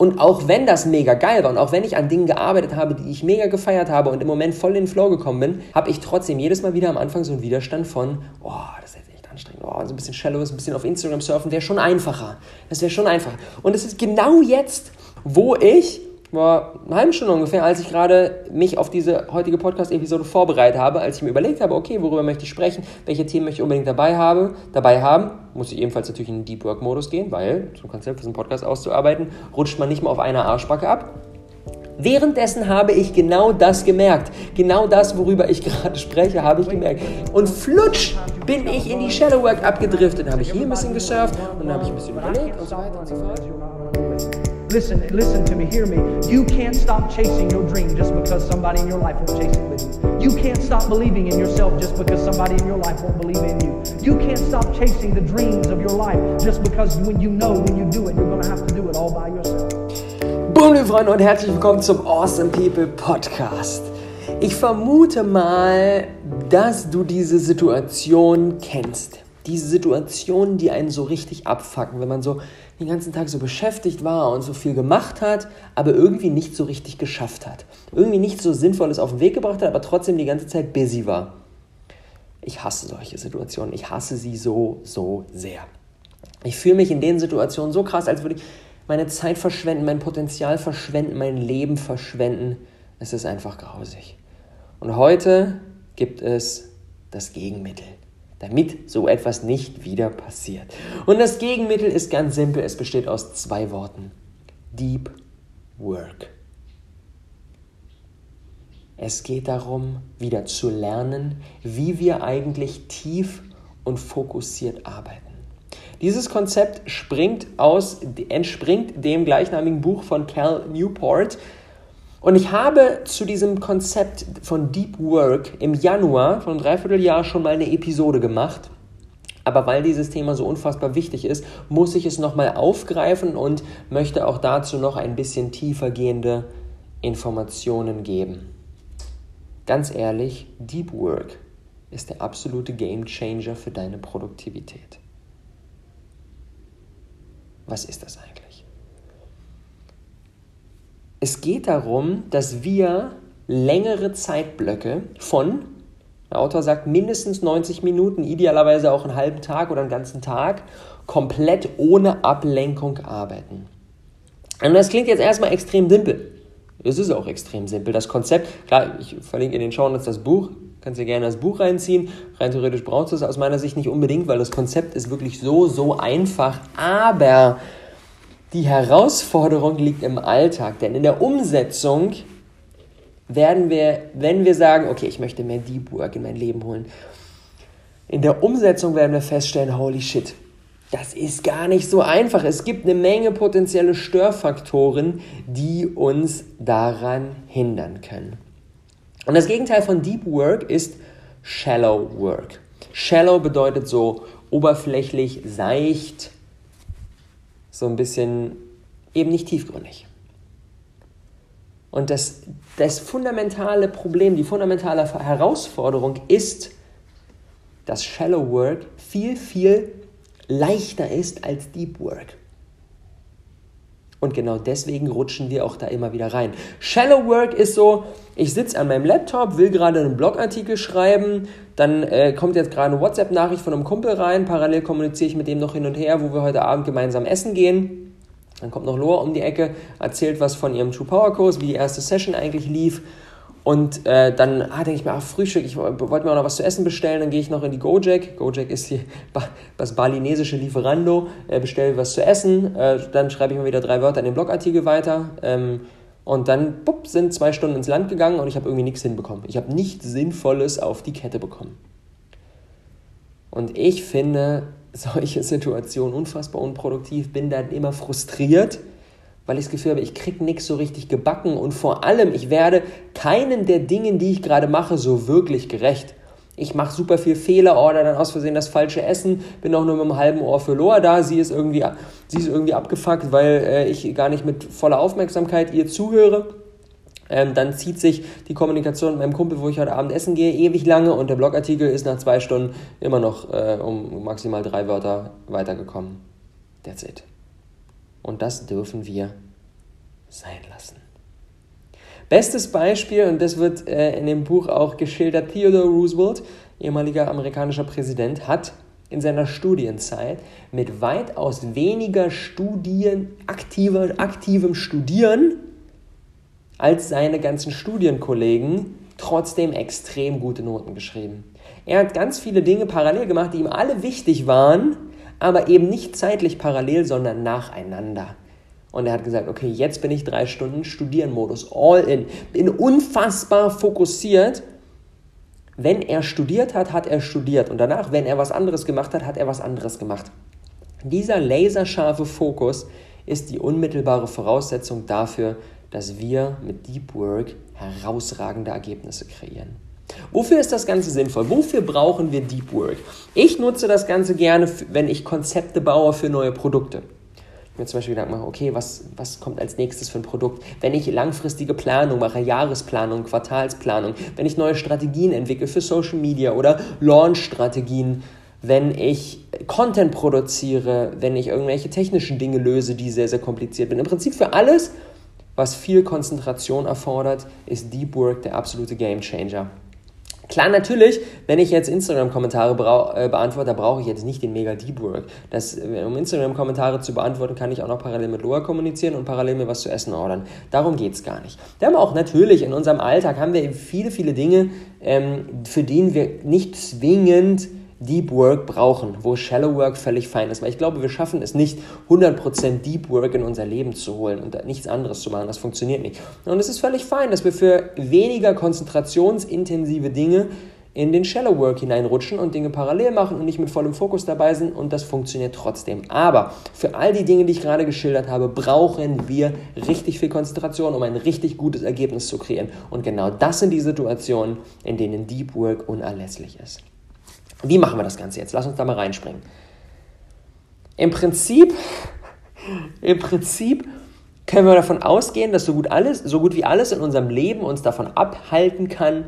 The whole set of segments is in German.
Und auch wenn das mega geil war und auch wenn ich an Dingen gearbeitet habe, die ich mega gefeiert habe und im Moment voll in den Flow gekommen bin, habe ich trotzdem jedes Mal wieder am Anfang so einen Widerstand von, oh, das ist echt anstrengend, oh, so ein bisschen shallow, ein bisschen auf Instagram surfen, wäre schon einfacher. Das wäre schon einfacher. Und es ist genau jetzt, wo ich vor einer halben Stunde ungefähr, als ich gerade mich auf diese heutige Podcast-Episode vorbereitet habe, als ich mir überlegt habe, okay, worüber möchte ich sprechen, welche Themen möchte ich unbedingt dabei, habe, dabei haben, muss ich ebenfalls natürlich in den Deep Work-Modus gehen, weil zum Konzept für so einen Podcast auszuarbeiten, rutscht man nicht mal auf einer Arschbacke ab. Währenddessen habe ich genau das gemerkt. Genau das, worüber ich gerade spreche, habe ich gemerkt. Und flutsch bin ich in die Shadow Work abgedriftet. Dann habe ich hier ein bisschen gesurft und dann habe ich ein bisschen überlegt und so weiter und so fort. Listen, listen to me, hear me. You can't stop chasing your dream just because somebody in your life won't chase it with you. You can't stop believing in yourself just because somebody in your life won't believe in you. You can't stop chasing the dreams of your life just because when you know when you do it, you're going to have to do it all by yourself. Boom, liebe Freunde, und herzlich willkommen zum Awesome People Podcast. Ich vermute mal, dass du diese Situation kennst. Diese Situationen, die einen so richtig abfacken, wenn man so den ganzen Tag so beschäftigt war und so viel gemacht hat, aber irgendwie nicht so richtig geschafft hat. Irgendwie nicht so Sinnvolles auf den Weg gebracht hat, aber trotzdem die ganze Zeit busy war. Ich hasse solche Situationen. Ich hasse sie so, so sehr. Ich fühle mich in den Situationen so krass, als würde ich meine Zeit verschwenden, mein Potenzial verschwenden, mein Leben verschwenden. Es ist einfach grausig. Und heute gibt es das Gegenmittel damit so etwas nicht wieder passiert. Und das Gegenmittel ist ganz simpel, es besteht aus zwei Worten. Deep Work. Es geht darum, wieder zu lernen, wie wir eigentlich tief und fokussiert arbeiten. Dieses Konzept aus, entspringt dem gleichnamigen Buch von Cal Newport, und ich habe zu diesem Konzept von Deep Work im Januar von einem Dreivierteljahr schon mal eine Episode gemacht. Aber weil dieses Thema so unfassbar wichtig ist, muss ich es nochmal aufgreifen und möchte auch dazu noch ein bisschen tiefer gehende Informationen geben. Ganz ehrlich, Deep Work ist der absolute Game Changer für deine Produktivität. Was ist das eigentlich? Es geht darum, dass wir längere Zeitblöcke von, der Autor sagt mindestens 90 Minuten, idealerweise auch einen halben Tag oder einen ganzen Tag, komplett ohne Ablenkung arbeiten. Und das klingt jetzt erstmal extrem simpel. Es ist auch extrem simpel. Das Konzept, klar, ich verlinke in den Show Notes das Buch, kannst dir gerne das Buch reinziehen. Rein theoretisch brauchst du es aus meiner Sicht nicht unbedingt, weil das Konzept ist wirklich so, so einfach. Aber die Herausforderung liegt im Alltag, denn in der Umsetzung werden wir, wenn wir sagen, okay, ich möchte mehr Deep Work in mein Leben holen, in der Umsetzung werden wir feststellen, holy shit, das ist gar nicht so einfach. Es gibt eine Menge potenzielle Störfaktoren, die uns daran hindern können. Und das Gegenteil von Deep Work ist Shallow Work. Shallow bedeutet so oberflächlich, seicht, so ein bisschen eben nicht tiefgründig. Und das, das fundamentale Problem, die fundamentale Herausforderung ist, dass Shallow Work viel, viel leichter ist als Deep Work. Und genau deswegen rutschen wir auch da immer wieder rein. Shallow Work ist so, ich sitze an meinem Laptop, will gerade einen Blogartikel schreiben, dann äh, kommt jetzt gerade eine WhatsApp-Nachricht von einem Kumpel rein, parallel kommuniziere ich mit dem noch hin und her, wo wir heute Abend gemeinsam essen gehen. Dann kommt noch Loa um die Ecke, erzählt was von ihrem True Power Kurs, wie die erste Session eigentlich lief. Und äh, dann ah, denke ich mir, ach, Frühstück, ich wollte mir auch noch was zu essen bestellen, dann gehe ich noch in die Gojek. Gojek ist hier das balinesische Lieferando, äh, bestelle was zu essen, äh, dann schreibe ich mir wieder drei Wörter in den Blogartikel weiter. Ähm, und dann bupp, sind zwei Stunden ins Land gegangen und ich habe irgendwie nichts hinbekommen. Ich habe nichts Sinnvolles auf die Kette bekommen. Und ich finde solche Situationen unfassbar unproduktiv, bin dann immer frustriert weil ich das Gefühl habe, ich kriege nichts so richtig gebacken und vor allem, ich werde keinen der Dinge, die ich gerade mache, so wirklich gerecht. Ich mache super viel Fehler, order dann aus Versehen das falsche Essen, bin auch nur mit einem halben Ohr für Loa da. Sie ist irgendwie, sie ist irgendwie abgefuckt, weil äh, ich gar nicht mit voller Aufmerksamkeit ihr zuhöre. Ähm, dann zieht sich die Kommunikation mit meinem Kumpel, wo ich heute Abend essen gehe, ewig lange und der Blogartikel ist nach zwei Stunden immer noch äh, um maximal drei Wörter weitergekommen. That's it. Und das dürfen wir sein lassen. Bestes Beispiel, und das wird äh, in dem Buch auch geschildert, Theodore Roosevelt, ehemaliger amerikanischer Präsident, hat in seiner Studienzeit mit weitaus weniger Studien, aktiver, aktivem Studieren als seine ganzen Studienkollegen trotzdem extrem gute Noten geschrieben. Er hat ganz viele Dinge parallel gemacht, die ihm alle wichtig waren, aber eben nicht zeitlich parallel, sondern nacheinander. Und er hat gesagt, okay, jetzt bin ich drei Stunden Studierenmodus, all in, bin unfassbar fokussiert. Wenn er studiert hat, hat er studiert. Und danach, wenn er was anderes gemacht hat, hat er was anderes gemacht. Dieser laserscharfe Fokus ist die unmittelbare Voraussetzung dafür, dass wir mit Deep Work herausragende Ergebnisse kreieren. Wofür ist das Ganze sinnvoll? Wofür brauchen wir Deep Work? Ich nutze das Ganze gerne, wenn ich Konzepte baue für neue Produkte mir zum Beispiel Gedanken mache, okay, was, was kommt als nächstes für ein Produkt? Wenn ich langfristige Planung mache, Jahresplanung, Quartalsplanung, wenn ich neue Strategien entwickle für Social Media oder Launch-Strategien, wenn ich Content produziere, wenn ich irgendwelche technischen Dinge löse, die sehr, sehr kompliziert sind. Im Prinzip für alles, was viel Konzentration erfordert, ist Deep Work der absolute Game Changer. Klar, natürlich, wenn ich jetzt Instagram-Kommentare äh, beantworte, brauche ich jetzt nicht den mega Deep Work. Das, äh, um Instagram-Kommentare zu beantworten, kann ich auch noch parallel mit Loa kommunizieren und parallel mir was zu essen ordern. Darum geht es gar nicht. Wir haben auch natürlich in unserem Alltag haben wir eben viele, viele Dinge, ähm, für die wir nicht zwingend Deep Work brauchen, wo Shallow Work völlig fein ist. Weil ich glaube, wir schaffen es nicht, 100% Deep Work in unser Leben zu holen und nichts anderes zu machen. Das funktioniert nicht. Und es ist völlig fein, dass wir für weniger konzentrationsintensive Dinge in den Shallow Work hineinrutschen und Dinge parallel machen und nicht mit vollem Fokus dabei sind und das funktioniert trotzdem. Aber für all die Dinge, die ich gerade geschildert habe, brauchen wir richtig viel Konzentration, um ein richtig gutes Ergebnis zu kreieren. Und genau das sind die Situationen, in denen Deep Work unerlässlich ist. Wie machen wir das Ganze jetzt? Lass uns da mal reinspringen. Im Prinzip, im Prinzip können wir davon ausgehen, dass so gut alles, so gut wie alles in unserem Leben uns davon abhalten kann,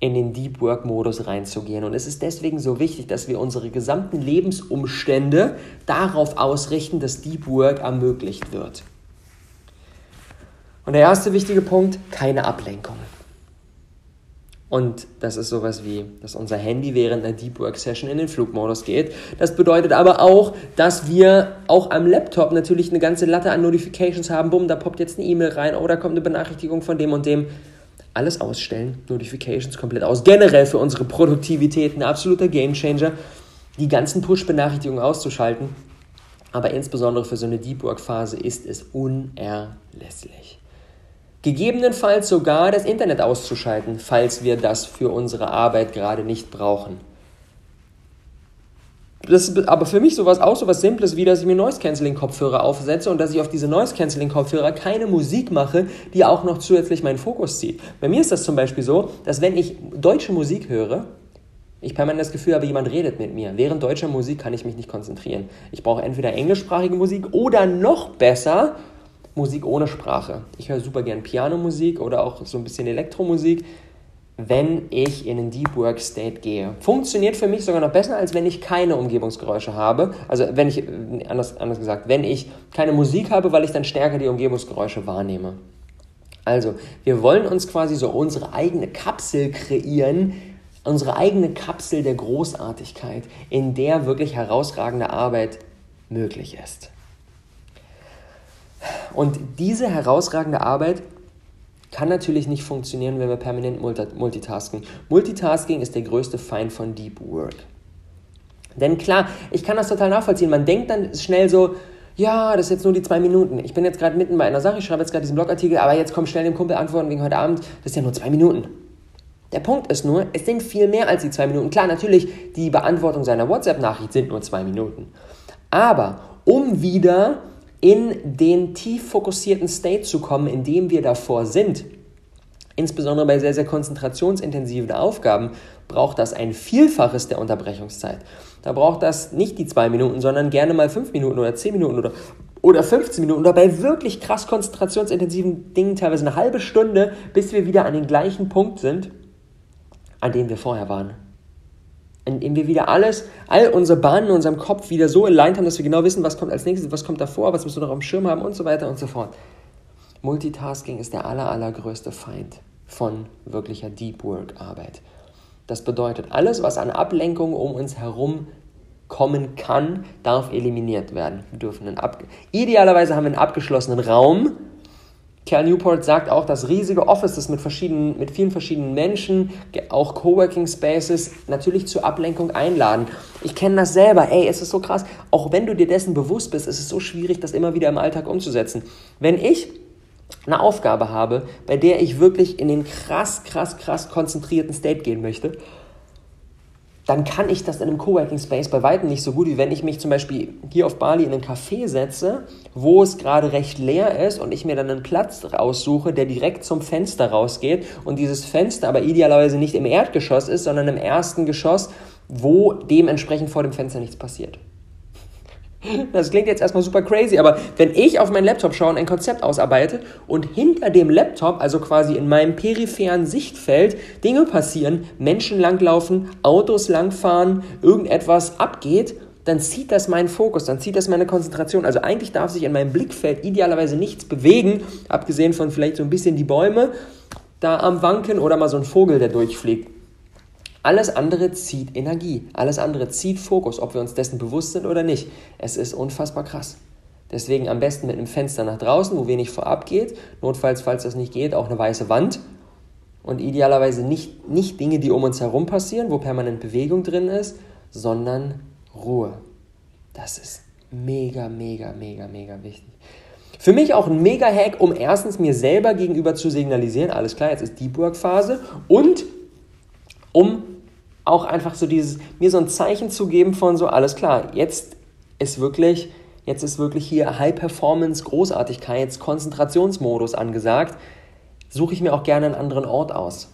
in den Deep Work Modus reinzugehen. Und es ist deswegen so wichtig, dass wir unsere gesamten Lebensumstände darauf ausrichten, dass Deep Work ermöglicht wird. Und der erste wichtige Punkt, keine Ablenkung. Und das ist sowas wie, dass unser Handy während einer Deep Work Session in den Flugmodus geht. Das bedeutet aber auch, dass wir auch am Laptop natürlich eine ganze Latte an Notifications haben. Bumm, da poppt jetzt eine E-Mail rein oder kommt eine Benachrichtigung von dem und dem. Alles ausstellen, Notifications komplett aus. Generell für unsere Produktivität ein absoluter Gamechanger, die ganzen Push-Benachrichtigungen auszuschalten. Aber insbesondere für so eine Deep Work Phase ist es unerlässlich. Gegebenenfalls sogar das Internet auszuschalten, falls wir das für unsere Arbeit gerade nicht brauchen. Das ist aber für mich sowas auch so was Simples, wie dass ich mir Noise-Canceling-Kopfhörer aufsetze und dass ich auf diese Noise-Canceling-Kopfhörer keine Musik mache, die auch noch zusätzlich meinen Fokus zieht. Bei mir ist das zum Beispiel so, dass wenn ich deutsche Musik höre, ich permanent das Gefühl habe, jemand redet mit mir. Während deutscher Musik kann ich mich nicht konzentrieren. Ich brauche entweder englischsprachige Musik oder noch besser Musik ohne Sprache. Ich höre super gern Pianomusik oder auch so ein bisschen Elektromusik, wenn ich in einen Deep Work State gehe. Funktioniert für mich sogar noch besser, als wenn ich keine Umgebungsgeräusche habe. Also wenn ich, anders, anders gesagt, wenn ich keine Musik habe, weil ich dann stärker die Umgebungsgeräusche wahrnehme. Also, wir wollen uns quasi so unsere eigene Kapsel kreieren, unsere eigene Kapsel der Großartigkeit, in der wirklich herausragende Arbeit möglich ist. Und diese herausragende Arbeit kann natürlich nicht funktionieren, wenn wir permanent multitasken. Multitasking ist der größte Feind von Deep Work. Denn klar, ich kann das total nachvollziehen. Man denkt dann schnell so, ja, das ist jetzt nur die zwei Minuten. Ich bin jetzt gerade mitten bei einer Sache, ich schreibe jetzt gerade diesen Blogartikel, aber jetzt kommt schnell dem Kumpel antworten wegen heute Abend, das ist ja nur zwei Minuten. Der Punkt ist nur, es sind viel mehr als die zwei Minuten. Klar, natürlich, die Beantwortung seiner WhatsApp-Nachricht sind nur zwei Minuten. Aber um wieder in den tief fokussierten State zu kommen, in dem wir davor sind, insbesondere bei sehr, sehr konzentrationsintensiven Aufgaben, braucht das ein Vielfaches der Unterbrechungszeit. Da braucht das nicht die zwei Minuten, sondern gerne mal fünf Minuten oder zehn Minuten oder, oder 15 Minuten oder bei wirklich krass konzentrationsintensiven Dingen teilweise eine halbe Stunde, bis wir wieder an den gleichen Punkt sind, an dem wir vorher waren indem wir wieder alles, all unsere Bahnen in unserem Kopf wieder so aligned haben, dass wir genau wissen, was kommt als nächstes, was kommt davor, was müssen wir noch dem Schirm haben und so weiter und so fort. Multitasking ist der aller, allergrößte Feind von wirklicher Deep Work Arbeit. Das bedeutet, alles, was an Ablenkung um uns herum kommen kann, darf eliminiert werden. Wir dürfen einen Ab Idealerweise haben wir einen abgeschlossenen Raum. Cal Newport sagt auch, dass riesige Offices mit, verschiedenen, mit vielen verschiedenen Menschen, auch Coworking Spaces, natürlich zur Ablenkung einladen. Ich kenne das selber. Ey, es ist so krass. Auch wenn du dir dessen bewusst bist, ist es so schwierig, das immer wieder im Alltag umzusetzen. Wenn ich eine Aufgabe habe, bei der ich wirklich in den krass, krass, krass konzentrierten State gehen möchte, dann kann ich das in einem Coworking Space bei weitem nicht so gut, wie wenn ich mich zum Beispiel hier auf Bali in einen Café setze, wo es gerade recht leer ist und ich mir dann einen Platz raussuche, der direkt zum Fenster rausgeht und dieses Fenster aber idealerweise nicht im Erdgeschoss ist, sondern im ersten Geschoss, wo dementsprechend vor dem Fenster nichts passiert. Das klingt jetzt erstmal super crazy, aber wenn ich auf meinen Laptop schaue und ein Konzept ausarbeite und hinter dem Laptop, also quasi in meinem peripheren Sichtfeld, Dinge passieren, Menschen langlaufen, Autos langfahren, irgendetwas abgeht, dann zieht das meinen Fokus, dann zieht das meine Konzentration. Also eigentlich darf sich in meinem Blickfeld idealerweise nichts bewegen, abgesehen von vielleicht so ein bisschen die Bäume da am Wanken oder mal so ein Vogel, der durchfliegt. Alles andere zieht Energie, alles andere zieht Fokus, ob wir uns dessen bewusst sind oder nicht. Es ist unfassbar krass. Deswegen am besten mit einem Fenster nach draußen, wo wenig vorab geht. Notfalls, falls das nicht geht, auch eine weiße Wand. Und idealerweise nicht, nicht Dinge, die um uns herum passieren, wo permanent Bewegung drin ist, sondern Ruhe. Das ist mega, mega, mega, mega wichtig. Für mich auch ein Mega-Hack, um erstens mir selber gegenüber zu signalisieren, alles klar, jetzt ist Deep Work-Phase und um auch einfach so dieses, mir so ein Zeichen zu geben von so, alles klar, jetzt ist wirklich, jetzt ist wirklich hier High Performance, Großartigkeits, Konzentrationsmodus angesagt, suche ich mir auch gerne einen anderen Ort aus.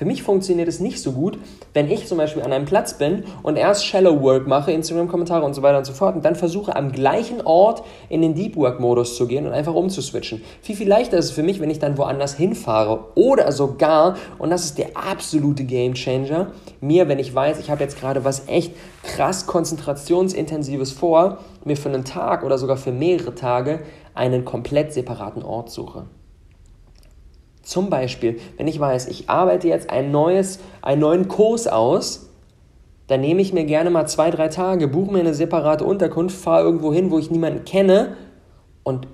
Für mich funktioniert es nicht so gut, wenn ich zum Beispiel an einem Platz bin und erst Shallow Work mache, Instagram-Kommentare und so weiter und so fort und dann versuche am gleichen Ort in den Deep Work-Modus zu gehen und einfach umzuswitchen. Viel, viel leichter ist es für mich, wenn ich dann woanders hinfahre oder sogar, und das ist der absolute Game Changer, mir, wenn ich weiß, ich habe jetzt gerade was echt krass konzentrationsintensives vor, mir für einen Tag oder sogar für mehrere Tage einen komplett separaten Ort suche. Zum Beispiel, wenn ich weiß, ich arbeite jetzt ein neues, einen neuen Kurs aus, dann nehme ich mir gerne mal zwei, drei Tage, buche mir eine separate Unterkunft, fahre irgendwo hin, wo ich niemanden kenne und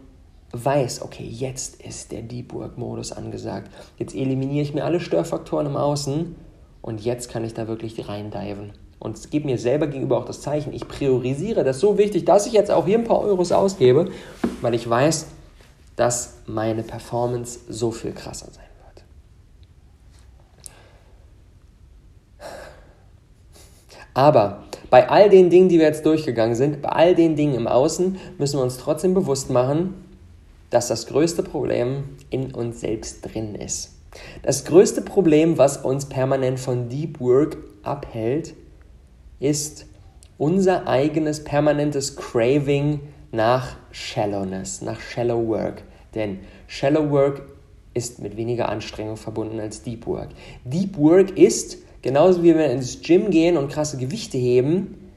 weiß, okay, jetzt ist der Deep Work Modus angesagt. Jetzt eliminiere ich mir alle Störfaktoren im Außen und jetzt kann ich da wirklich reindiven. Und gibt mir selber gegenüber auch das Zeichen, ich priorisiere das so wichtig, dass ich jetzt auch hier ein paar Euros ausgebe, weil ich weiß, dass meine Performance so viel krasser sein wird. Aber bei all den Dingen, die wir jetzt durchgegangen sind, bei all den Dingen im Außen, müssen wir uns trotzdem bewusst machen, dass das größte Problem in uns selbst drin ist. Das größte Problem, was uns permanent von Deep Work abhält, ist unser eigenes permanentes Craving nach Shallowness, nach Shallow Work. Denn Shallow Work ist mit weniger Anstrengung verbunden als Deep Work. Deep Work ist, genauso wie wir ins Gym gehen und krasse Gewichte heben,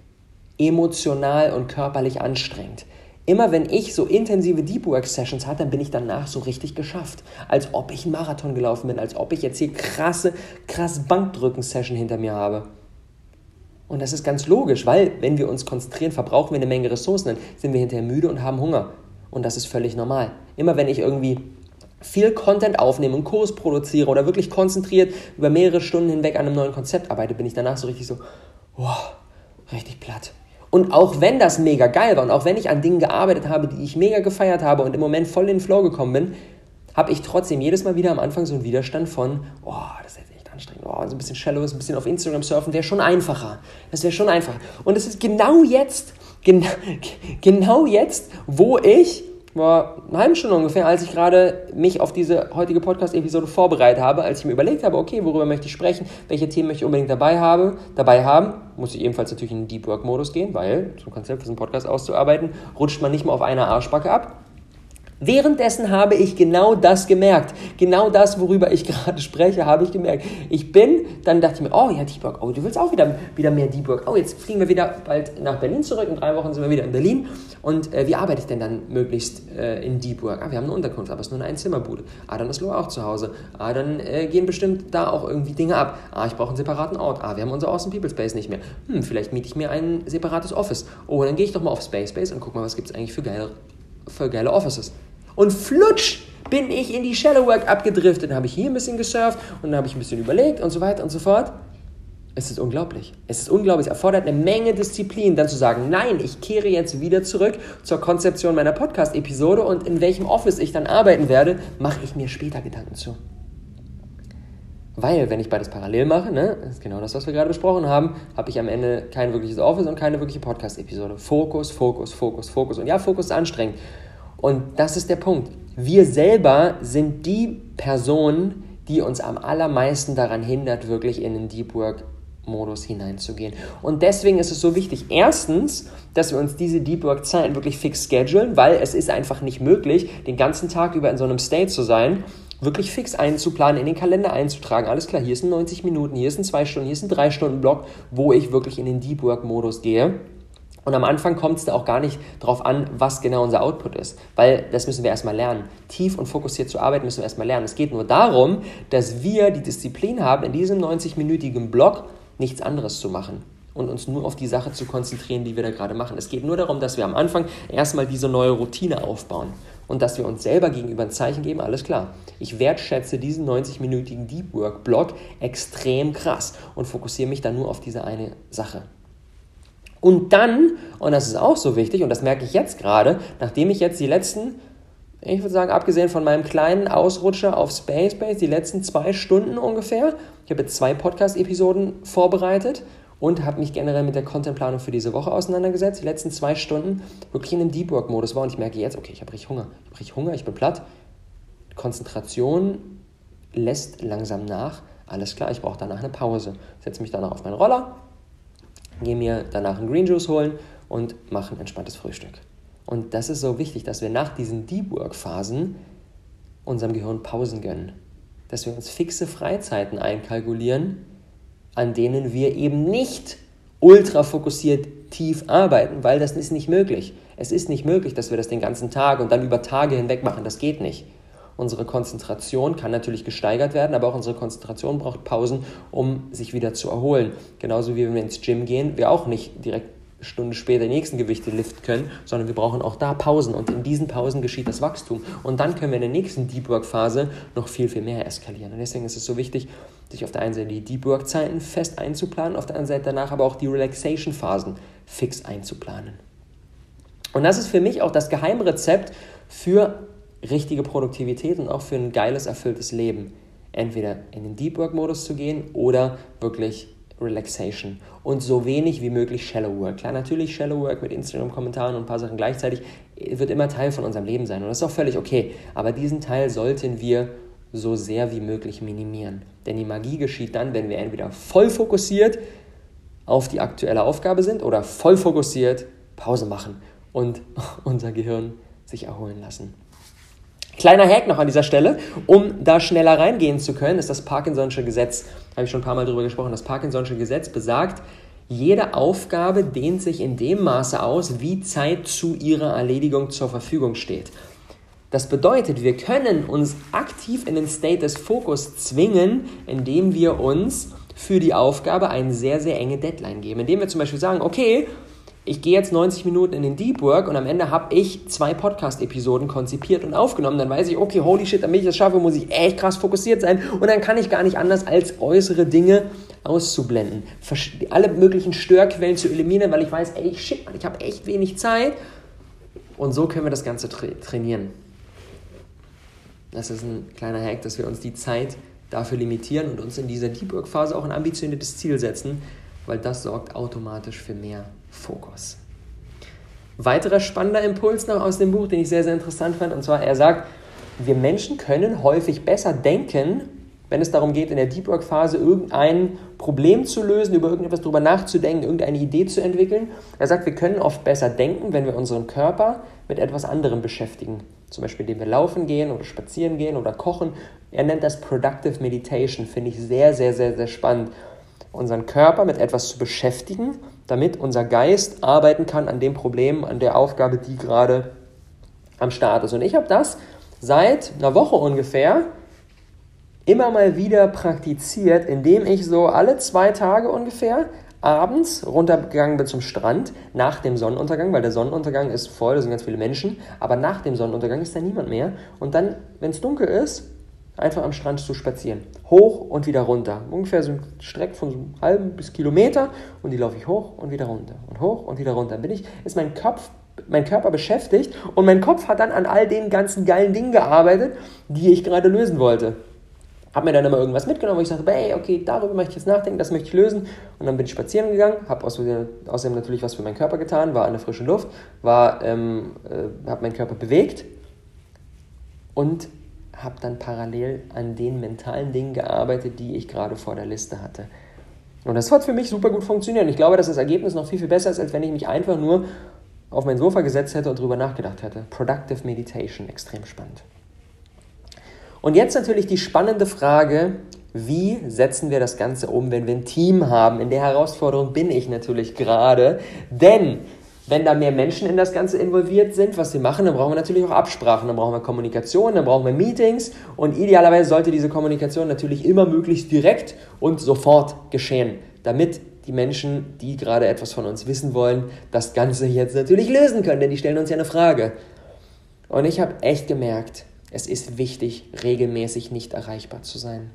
emotional und körperlich anstrengend. Immer wenn ich so intensive Deep Work Sessions hatte, dann bin ich danach so richtig geschafft. Als ob ich einen Marathon gelaufen bin, als ob ich jetzt hier krasse, krass Bankdrücken-Session hinter mir habe. Und das ist ganz logisch, weil wenn wir uns konzentrieren, verbrauchen wir eine Menge Ressourcen, dann sind wir hinterher müde und haben Hunger. Und das ist völlig normal. Immer wenn ich irgendwie viel Content aufnehme, einen Kurs produziere oder wirklich konzentriert über mehrere Stunden hinweg an einem neuen Konzept arbeite, bin ich danach so richtig so, wow, richtig platt. Und auch wenn das mega geil war und auch wenn ich an Dingen gearbeitet habe, die ich mega gefeiert habe und im Moment voll in den Flow gekommen bin, habe ich trotzdem jedes Mal wieder am Anfang so einen Widerstand von, oh, das ist anstrengend, oh, so ein bisschen shallow, ein bisschen auf Instagram surfen, wäre schon einfacher. Das wäre schon einfacher. Und es ist genau jetzt, genau, genau jetzt, wo ich vor einer halben Stunde ungefähr, als ich gerade mich auf diese heutige Podcast-Episode vorbereitet habe, als ich mir überlegt habe, okay, worüber möchte ich sprechen, welche Themen möchte ich unbedingt dabei, habe, dabei haben, muss ich ebenfalls natürlich in den Deep Work-Modus gehen, weil zum Konzept für so einen Podcast auszuarbeiten, rutscht man nicht mal auf einer Arschbacke ab. Währenddessen habe ich genau das gemerkt. Genau das, worüber ich gerade spreche, habe ich gemerkt. Ich bin, dann dachte ich mir, oh ja, Work, oh, du willst auch wieder, wieder mehr Work. Oh, jetzt fliegen wir wieder bald nach Berlin zurück. In drei Wochen sind wir wieder in Berlin. Und äh, wie arbeite ich denn dann möglichst äh, in Work? Ah, wir haben eine Unterkunft, aber es ist nur eine Einzimmerbude. Ah, dann ist Lo auch zu Hause. Ah, dann äh, gehen bestimmt da auch irgendwie Dinge ab. Ah, ich brauche einen separaten Ort. Ah, wir haben unser Awesome People Space nicht mehr. Hm, vielleicht miete ich mir ein separates Office. Oh, dann gehe ich doch mal auf Space Space und guck mal, was gibt es eigentlich für geile, für geile Offices. Und flutsch bin ich in die Shadow Work abgedriftet. Dann habe ich hier ein bisschen gesurft und dann habe ich ein bisschen überlegt und so weiter und so fort. Es ist unglaublich. Es ist unglaublich. Es erfordert eine Menge Disziplin, dann zu sagen, nein, ich kehre jetzt wieder zurück zur Konzeption meiner Podcast-Episode und in welchem Office ich dann arbeiten werde, mache ich mir später Gedanken zu. Weil, wenn ich beides parallel mache, ne, ist genau das, was wir gerade besprochen haben, habe ich am Ende kein wirkliches Office und keine wirkliche Podcast-Episode. Fokus, Fokus, Fokus, Fokus. Und ja, Fokus ist anstrengend. Und das ist der Punkt. Wir selber sind die Person, die uns am allermeisten daran hindert, wirklich in den Deep Work Modus hineinzugehen. Und deswegen ist es so wichtig, erstens, dass wir uns diese Deep Work Zeiten wirklich fix schedulen, weil es ist einfach nicht möglich, den ganzen Tag über in so einem State zu sein, wirklich fix einzuplanen, in den Kalender einzutragen. Alles klar, hier sind 90 Minuten, hier ist ein 2 Stunden, hier ist ein 3 Stunden Block, wo ich wirklich in den Deep Work Modus gehe. Und am Anfang kommt es da auch gar nicht darauf an, was genau unser Output ist, weil das müssen wir erstmal lernen. Tief und fokussiert zu arbeiten müssen wir erstmal lernen. Es geht nur darum, dass wir die Disziplin haben, in diesem 90-minütigen Block nichts anderes zu machen und uns nur auf die Sache zu konzentrieren, die wir da gerade machen. Es geht nur darum, dass wir am Anfang erstmal diese neue Routine aufbauen und dass wir uns selber gegenüber ein Zeichen geben, alles klar. Ich wertschätze diesen 90-minütigen Deep Work Block extrem krass und fokussiere mich dann nur auf diese eine Sache. Und dann, und das ist auch so wichtig, und das merke ich jetzt gerade, nachdem ich jetzt die letzten, ich würde sagen, abgesehen von meinem kleinen Ausrutscher auf Space Base, die letzten zwei Stunden ungefähr, ich habe jetzt zwei Podcast-Episoden vorbereitet und habe mich generell mit der Contentplanung für diese Woche auseinandergesetzt, die letzten zwei Stunden wirklich in einem Deep Work-Modus war und ich merke jetzt, okay, ich habe richtig Hunger, ich habe richtig Hunger, ich bin platt. Konzentration lässt langsam nach, alles klar, ich brauche danach eine Pause. Setze mich danach auf meinen Roller, gehe mir danach einen Green Juice holen und mache ein entspanntes Frühstück. Und das ist so wichtig, dass wir nach diesen Deep Work Phasen unserem Gehirn Pausen gönnen. Dass wir uns fixe Freizeiten einkalkulieren, an denen wir eben nicht ultra fokussiert tief arbeiten, weil das ist nicht möglich. Es ist nicht möglich, dass wir das den ganzen Tag und dann über Tage hinweg machen. Das geht nicht. Unsere Konzentration kann natürlich gesteigert werden, aber auch unsere Konzentration braucht Pausen, um sich wieder zu erholen. Genauso wie wenn wir ins Gym gehen, wir auch nicht direkt eine Stunde später die nächsten Gewichte liften können, sondern wir brauchen auch da Pausen und in diesen Pausen geschieht das Wachstum und dann können wir in der nächsten Deep Work Phase noch viel, viel mehr eskalieren. Und deswegen ist es so wichtig, sich auf der einen Seite die Deep Work Zeiten fest einzuplanen, auf der anderen Seite danach aber auch die Relaxation Phasen fix einzuplanen. Und das ist für mich auch das Geheimrezept für richtige Produktivität und auch für ein geiles, erfülltes Leben. Entweder in den Deep Work Modus zu gehen oder wirklich Relaxation und so wenig wie möglich Shallow Work. Klar, natürlich Shallow Work mit Instagram-Kommentaren und ein paar Sachen gleichzeitig wird immer Teil von unserem Leben sein und das ist auch völlig okay. Aber diesen Teil sollten wir so sehr wie möglich minimieren. Denn die Magie geschieht dann, wenn wir entweder voll fokussiert auf die aktuelle Aufgabe sind oder voll fokussiert Pause machen und unser Gehirn sich erholen lassen. Kleiner Hack noch an dieser Stelle, um da schneller reingehen zu können, ist das Parkinson'sche Gesetz. Da habe ich schon ein paar Mal drüber gesprochen. Das Parkinson'sche Gesetz besagt, jede Aufgabe dehnt sich in dem Maße aus, wie Zeit zu ihrer Erledigung zur Verfügung steht. Das bedeutet, wir können uns aktiv in den State des Fokus zwingen, indem wir uns für die Aufgabe eine sehr, sehr enge Deadline geben. Indem wir zum Beispiel sagen, okay, ich gehe jetzt 90 Minuten in den Deep Work und am Ende habe ich zwei Podcast-Episoden konzipiert und aufgenommen. Dann weiß ich, okay, holy shit, damit ich das schaffe, muss ich echt krass fokussiert sein. Und dann kann ich gar nicht anders, als äußere Dinge auszublenden. Alle möglichen Störquellen zu eliminieren, weil ich weiß, ey, shit, ich habe echt wenig Zeit. Und so können wir das Ganze tra trainieren. Das ist ein kleiner Hack, dass wir uns die Zeit dafür limitieren und uns in dieser Deep Work-Phase auch ein ambitioniertes Ziel setzen, weil das sorgt automatisch für mehr Fokus. Weiterer spannender Impuls noch aus dem Buch, den ich sehr, sehr interessant fand, und zwar, er sagt, wir Menschen können häufig besser denken, wenn es darum geht, in der Deep Work Phase irgendein Problem zu lösen, über irgendetwas drüber nachzudenken, irgendeine Idee zu entwickeln. Er sagt, wir können oft besser denken, wenn wir unseren Körper mit etwas anderem beschäftigen, Zum Beispiel, indem wir laufen gehen oder spazieren gehen oder kochen. Er nennt das Productive Meditation, finde ich sehr, sehr, sehr, sehr spannend. Unseren Körper mit etwas zu beschäftigen, damit unser Geist arbeiten kann an dem Problem, an der Aufgabe, die gerade am Start ist. Und ich habe das seit einer Woche ungefähr immer mal wieder praktiziert, indem ich so alle zwei Tage ungefähr abends runtergegangen bin zum Strand nach dem Sonnenuntergang, weil der Sonnenuntergang ist voll, da sind ganz viele Menschen, aber nach dem Sonnenuntergang ist da niemand mehr. Und dann, wenn es dunkel ist, einfach am Strand zu spazieren. Hoch und wieder runter. Ungefähr so ein Streck von so einem halben bis Kilometer und die laufe ich hoch und wieder runter und hoch und wieder runter. Dann bin ich, ist mein Kopf, mein Körper beschäftigt und mein Kopf hat dann an all den ganzen geilen Dingen gearbeitet, die ich gerade lösen wollte habe mir dann immer irgendwas mitgenommen, wo ich sagte, hey, okay, darüber möchte ich jetzt nachdenken, das möchte ich lösen. Und dann bin ich spazieren gegangen, habe außerdem natürlich was für meinen Körper getan, war an der frischen Luft, ähm, äh, habe meinen Körper bewegt und habe dann parallel an den mentalen Dingen gearbeitet, die ich gerade vor der Liste hatte. Und das hat für mich super gut funktioniert. Und ich glaube, dass das Ergebnis noch viel, viel besser ist, als wenn ich mich einfach nur auf mein Sofa gesetzt hätte und darüber nachgedacht hätte. Productive Meditation, extrem spannend. Und jetzt natürlich die spannende Frage, wie setzen wir das Ganze um, wenn wir ein Team haben? In der Herausforderung bin ich natürlich gerade, denn wenn da mehr Menschen in das Ganze involviert sind, was sie machen, dann brauchen wir natürlich auch Absprachen, dann brauchen wir Kommunikation, dann brauchen wir Meetings und idealerweise sollte diese Kommunikation natürlich immer möglichst direkt und sofort geschehen, damit die Menschen, die gerade etwas von uns wissen wollen, das Ganze jetzt natürlich lösen können, denn die stellen uns ja eine Frage. Und ich habe echt gemerkt, es ist wichtig, regelmäßig nicht erreichbar zu sein.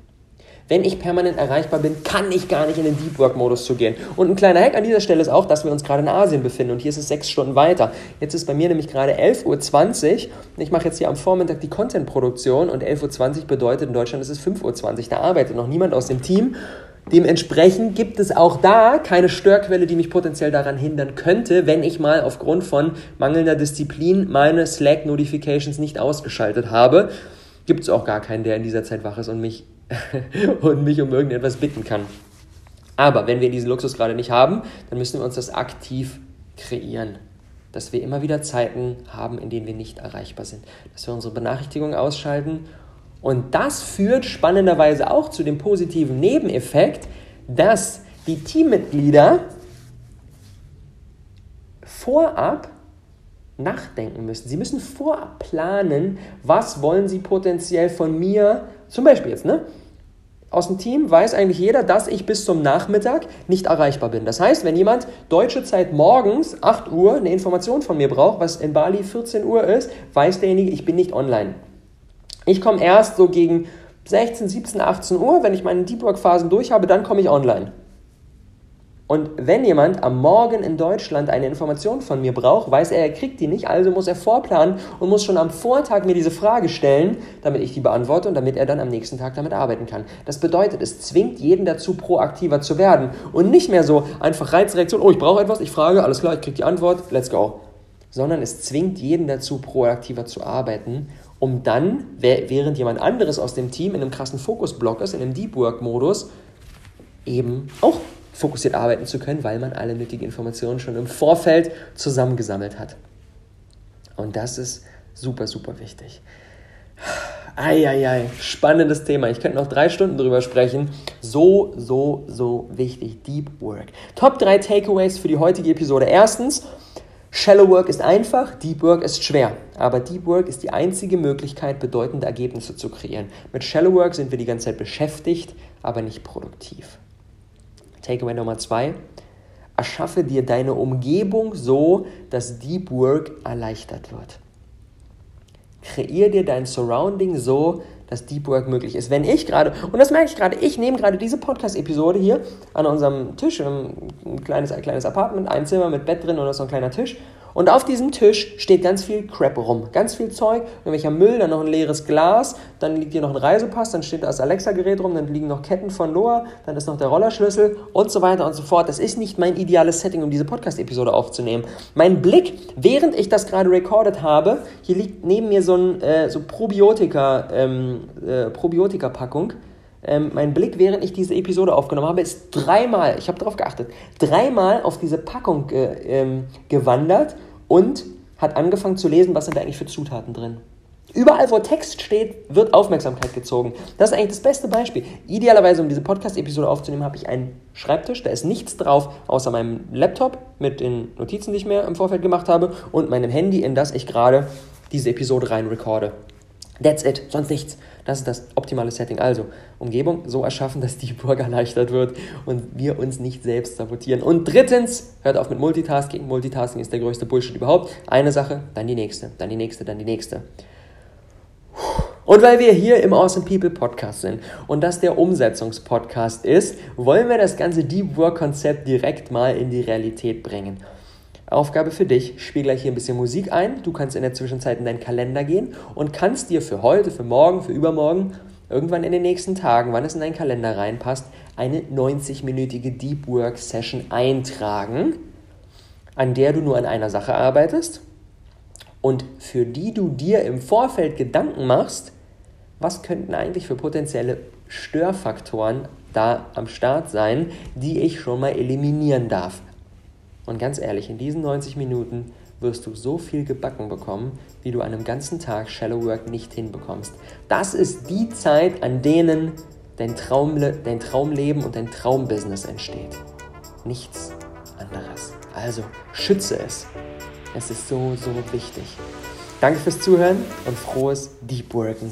Wenn ich permanent erreichbar bin, kann ich gar nicht in den Deep Work Modus zu gehen. Und ein kleiner Hack an dieser Stelle ist auch, dass wir uns gerade in Asien befinden und hier ist es sechs Stunden weiter. Jetzt ist bei mir nämlich gerade 11.20 Uhr ich mache jetzt hier am Vormittag die Content-Produktion und 11.20 Uhr bedeutet in Deutschland ist es 5.20 Uhr. Da arbeitet noch niemand aus dem Team Dementsprechend gibt es auch da keine Störquelle, die mich potenziell daran hindern könnte, wenn ich mal aufgrund von mangelnder Disziplin meine Slack-Notifications nicht ausgeschaltet habe. Gibt es auch gar keinen, der in dieser Zeit wach ist und mich, und mich um irgendetwas bitten kann. Aber wenn wir diesen Luxus gerade nicht haben, dann müssen wir uns das aktiv kreieren. Dass wir immer wieder Zeiten haben, in denen wir nicht erreichbar sind. Dass wir unsere Benachrichtigungen ausschalten und das führt spannenderweise auch zu dem positiven Nebeneffekt, dass die Teammitglieder vorab nachdenken müssen. Sie müssen vorab planen, was wollen sie potenziell von mir, zum Beispiel jetzt, ne? Aus dem Team weiß eigentlich jeder, dass ich bis zum Nachmittag nicht erreichbar bin. Das heißt, wenn jemand deutsche Zeit morgens 8 Uhr eine Information von mir braucht, was in Bali 14 Uhr ist, weiß derjenige, ich bin nicht online. Ich komme erst so gegen 16, 17, 18 Uhr, wenn ich meine Deep Work Phasen durch habe, dann komme ich online. Und wenn jemand am Morgen in Deutschland eine Information von mir braucht, weiß er, er kriegt die nicht, also muss er vorplanen und muss schon am Vortag mir diese Frage stellen, damit ich die beantworte und damit er dann am nächsten Tag damit arbeiten kann. Das bedeutet, es zwingt jeden dazu, proaktiver zu werden und nicht mehr so einfach Reizreaktion, oh, ich brauche etwas, ich frage, alles klar, ich kriege die Antwort, let's go. Sondern es zwingt jeden dazu, proaktiver zu arbeiten um dann, während jemand anderes aus dem Team in einem krassen Fokusblock ist, in einem Deep Work-Modus, eben auch fokussiert arbeiten zu können, weil man alle nötigen Informationen schon im Vorfeld zusammengesammelt hat. Und das ist super, super wichtig. Eieiei, spannendes Thema. Ich könnte noch drei Stunden drüber sprechen. So, so, so wichtig. Deep Work. Top drei Takeaways für die heutige Episode. Erstens, Shallow Work ist einfach, Deep Work ist schwer. Aber Deep Work ist die einzige Möglichkeit, bedeutende Ergebnisse zu kreieren. Mit Shallow Work sind wir die ganze Zeit beschäftigt, aber nicht produktiv. Takeaway Nummer zwei. Erschaffe dir deine Umgebung so, dass Deep Work erleichtert wird. Kreier dir dein Surrounding so, dass Deep Work möglich ist. Wenn ich gerade, und das merke ich gerade, ich nehme gerade diese Podcast-Episode hier an unserem Tisch, ein kleines, ein kleines Apartment, ein Zimmer mit Bett drin und so ein kleiner Tisch. Und auf diesem Tisch steht ganz viel Crap rum. Ganz viel Zeug, irgendwelcher Müll, dann noch ein leeres Glas, dann liegt hier noch ein Reisepass, dann steht da das Alexa-Gerät rum, dann liegen noch Ketten von Loa, dann ist noch der Rollerschlüssel und so weiter und so fort. Das ist nicht mein ideales Setting, um diese Podcast-Episode aufzunehmen. Mein Blick, während ich das gerade recorded habe, hier liegt neben mir so ein äh, so Probiotika, ähm, äh, Probiotika-Packung. Ähm, mein Blick, während ich diese Episode aufgenommen habe, ist dreimal, ich habe darauf geachtet, dreimal auf diese Packung äh, ähm, gewandert und hat angefangen zu lesen, was sind da eigentlich für Zutaten drin. Überall, wo Text steht, wird Aufmerksamkeit gezogen. Das ist eigentlich das beste Beispiel. Idealerweise, um diese Podcast-Episode aufzunehmen, habe ich einen Schreibtisch, da ist nichts drauf, außer meinem Laptop mit den Notizen, die ich mir im Vorfeld gemacht habe, und meinem Handy, in das ich gerade diese Episode rein recorde. That's it, sonst nichts. Das ist das optimale Setting. Also, Umgebung so erschaffen, dass die Burg erleichtert wird und wir uns nicht selbst sabotieren. Und drittens, hört auf mit Multitasking. Multitasking ist der größte Bullshit überhaupt. Eine Sache, dann die nächste, dann die nächste, dann die nächste. Und weil wir hier im Awesome People Podcast sind und das der Umsetzungspodcast ist, wollen wir das ganze Deep Work Konzept direkt mal in die Realität bringen. Aufgabe für dich, spiel gleich hier ein bisschen Musik ein. Du kannst in der Zwischenzeit in deinen Kalender gehen und kannst dir für heute, für morgen, für übermorgen, irgendwann in den nächsten Tagen, wann es in deinen Kalender reinpasst, eine 90-minütige Deep Work Session eintragen, an der du nur an einer Sache arbeitest und für die du dir im Vorfeld Gedanken machst, was könnten eigentlich für potenzielle Störfaktoren da am Start sein, die ich schon mal eliminieren darf. Und ganz ehrlich, in diesen 90 Minuten wirst du so viel gebacken bekommen, wie du an einem ganzen Tag Shallow Work nicht hinbekommst. Das ist die Zeit, an denen dein, Traumle dein Traumleben und dein Traumbusiness entsteht. Nichts anderes. Also schütze es. Es ist so, so wichtig. Danke fürs Zuhören und frohes Deep Worken.